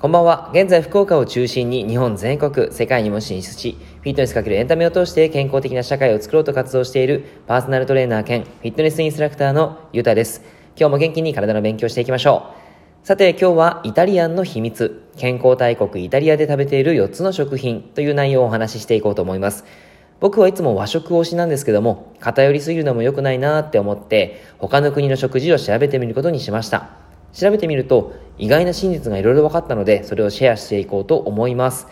こんばんは。現在、福岡を中心に日本全国、世界にも進出し、フィットネスかけるエンタメを通して健康的な社会を作ろうと活動しているパーソナルトレーナー兼フィットネスインストラクターのゆうたです。今日も元気に体の勉強していきましょう。さて、今日はイタリアンの秘密、健康大国イタリアで食べている4つの食品という内容をお話ししていこうと思います。僕はいつも和食推しなんですけども、偏りすぎるのも良くないなって思って、他の国の食事を調べてみることにしました。調べてみると意外な真実がいろいろ分かったのでそれをシェアしていこうと思います。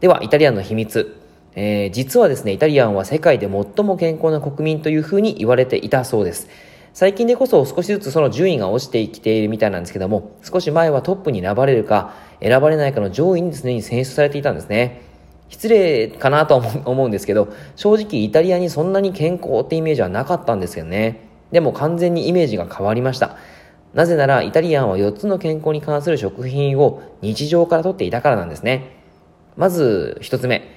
ではイタリアンの秘密、えー、実はですねイタリアンは世界で最も健康な国民というふうに言われていたそうです。最近でこそ少しずつその順位が落ちてきているみたいなんですけども少し前はトップに選ばれるか選ばれないかの上位に常に選出されていたんですね。失礼かなと思うんですけど正直イタリアにそんなに健康ってイメージはなかったんですけどねでも完全にイメージが変わりましたなぜならイタリアンは4つの健康に関する食品を日常からとっていたからなんですね。まず1つ目、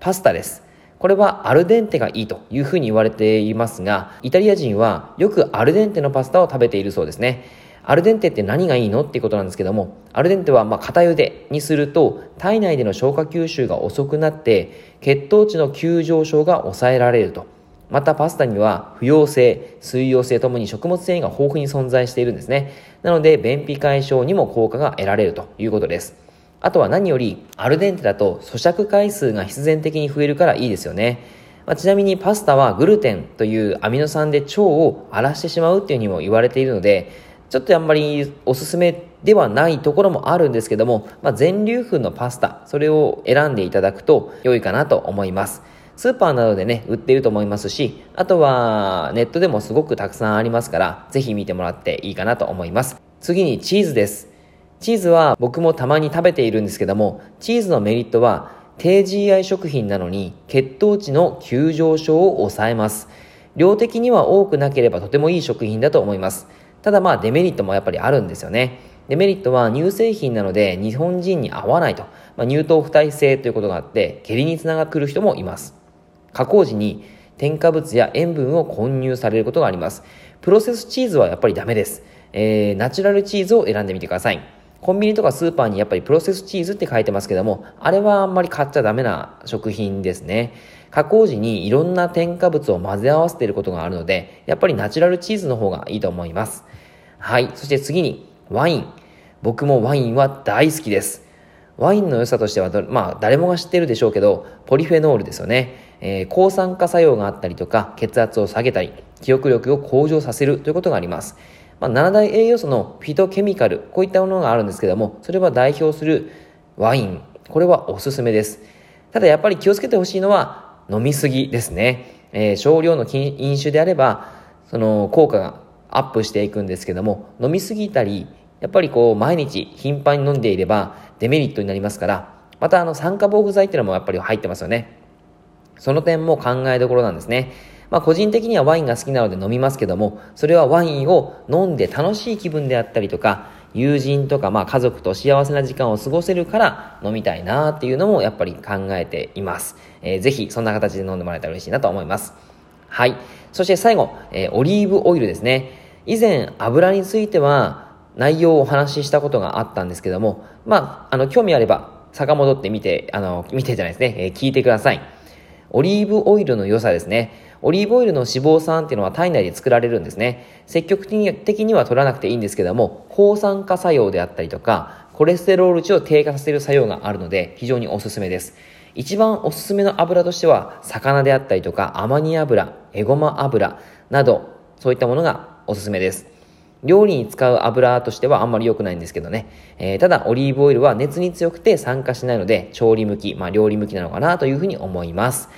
パスタです。これはアルデンテがいいというふうに言われていますが、イタリア人はよくアルデンテのパスタを食べているそうですね。アルデンテって何がいいの？っていうことなんですけども、アルデンテはまあ片茹でにすると体内での消化吸収が遅くなって血糖値の急上昇が抑えられると。またパスタには不溶性、水溶性ともに食物繊維が豊富に存在しているんですね。なので便秘解消にも効果が得られるということです。あとは何よりアルデンテだと咀嚼回数が必然的に増えるからいいですよね。まあ、ちなみにパスタはグルテンというアミノ酸で腸を荒らしてしまうっていうにも言われているので、ちょっとあんまりおすすめではないところもあるんですけども、まあ、全粒粉のパスタ、それを選んでいただくと良いかなと思います。スーパーなどでね、売っていると思いますし、あとはネットでもすごくたくさんありますから、ぜひ見てもらっていいかなと思います。次にチーズです。チーズは僕もたまに食べているんですけども、チーズのメリットは低 GI 食品なのに血糖値の急上昇を抑えます。量的には多くなければとてもいい食品だと思います。ただまあデメリットもやっぱりあるんですよね。デメリットは乳製品なので日本人に合わないと、まあ、乳糖不耐性ということがあって下痢につながくる人もいます。加工時に添加物や塩分を混入されることがあります。プロセスチーズはやっぱりダメです。えー、ナチュラルチーズを選んでみてください。コンビニとかスーパーにやっぱりプロセスチーズって書いてますけども、あれはあんまり買っちゃダメな食品ですね。加工時にいろんな添加物を混ぜ合わせていることがあるので、やっぱりナチュラルチーズの方がいいと思います。はい。そして次に、ワイン。僕もワインは大好きです。ワインの良さとしては、まあ誰もが知ってるでしょうけど、ポリフェノールですよね。えー、抗酸化作用があったりとか、血圧を下げたり、記憶力を向上させるということがあります。まあ、7大栄養素のフィトケミカル、こういったものがあるんですけども、それは代表するワイン、これはおすすめです。ただやっぱり気をつけてほしいのは、飲みすぎですね。えー、少量の飲酒であれば、その効果がアップしていくんですけども、飲みすぎたり、やっぱりこう毎日頻繁に飲んでいればデメリットになりますから、またあの酸化防腐剤っていうのもやっぱり入ってますよね。その点も考えどころなんですね。まあ個人的にはワインが好きなので飲みますけども、それはワインを飲んで楽しい気分であったりとか、友人とかまあ家族と幸せな時間を過ごせるから飲みたいなっていうのもやっぱり考えています。えー、ぜひそんな形で飲んでもらえたら嬉しいなと思います。はい。そして最後、えー、オリーブオイルですね。以前油については内容をお話ししたことがあったんですけども、まあ、あの、興味あれば、遡ってみて、あの、見てじゃないですね、えー、聞いてください。オリーブオイルの良さですね。オリーブオイルの脂肪酸っていうのは体内で作られるんですね。積極的には取らなくていいんですけども、抗酸化作用であったりとか、コレステロール値を低下させる作用があるので、非常におすすめです。一番おすすめの油としては、魚であったりとか、アマニ油、エゴマ油など、そういったものがおすすめです。料理に使う油としてはあんまり良くないんですけどね。えー、ただ、オリーブオイルは熱に強くて酸化しないので、調理向き、まあ料理向きなのかなというふうに思います。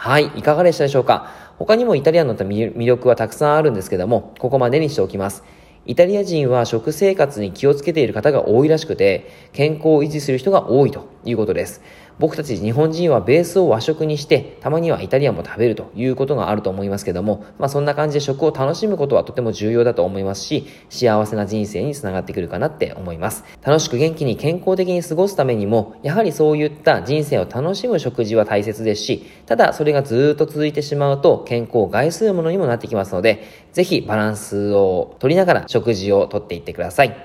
はい、いかがでしたでしょうか？他にもイタリアンの魅力はたくさんあるんですけども、ここまでにしておきます。イタリア人は食生活に気をつけている方が多いらしくて、健康を維持する人が多いということです。僕たち日本人はベースを和食にして、たまにはイタリアンも食べるということがあると思いますけども、まあそんな感じで食を楽しむことはとても重要だと思いますし、幸せな人生につながってくるかなって思います。楽しく元気に健康的に過ごすためにも、やはりそういった人生を楽しむ食事は大切ですし、ただそれがずっと続いてしまうと健康を害するものにもなってきますので、ぜひバランスを取りながら食事をとっていってください。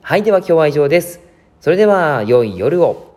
はい、では今日は以上です。それでは良い夜を。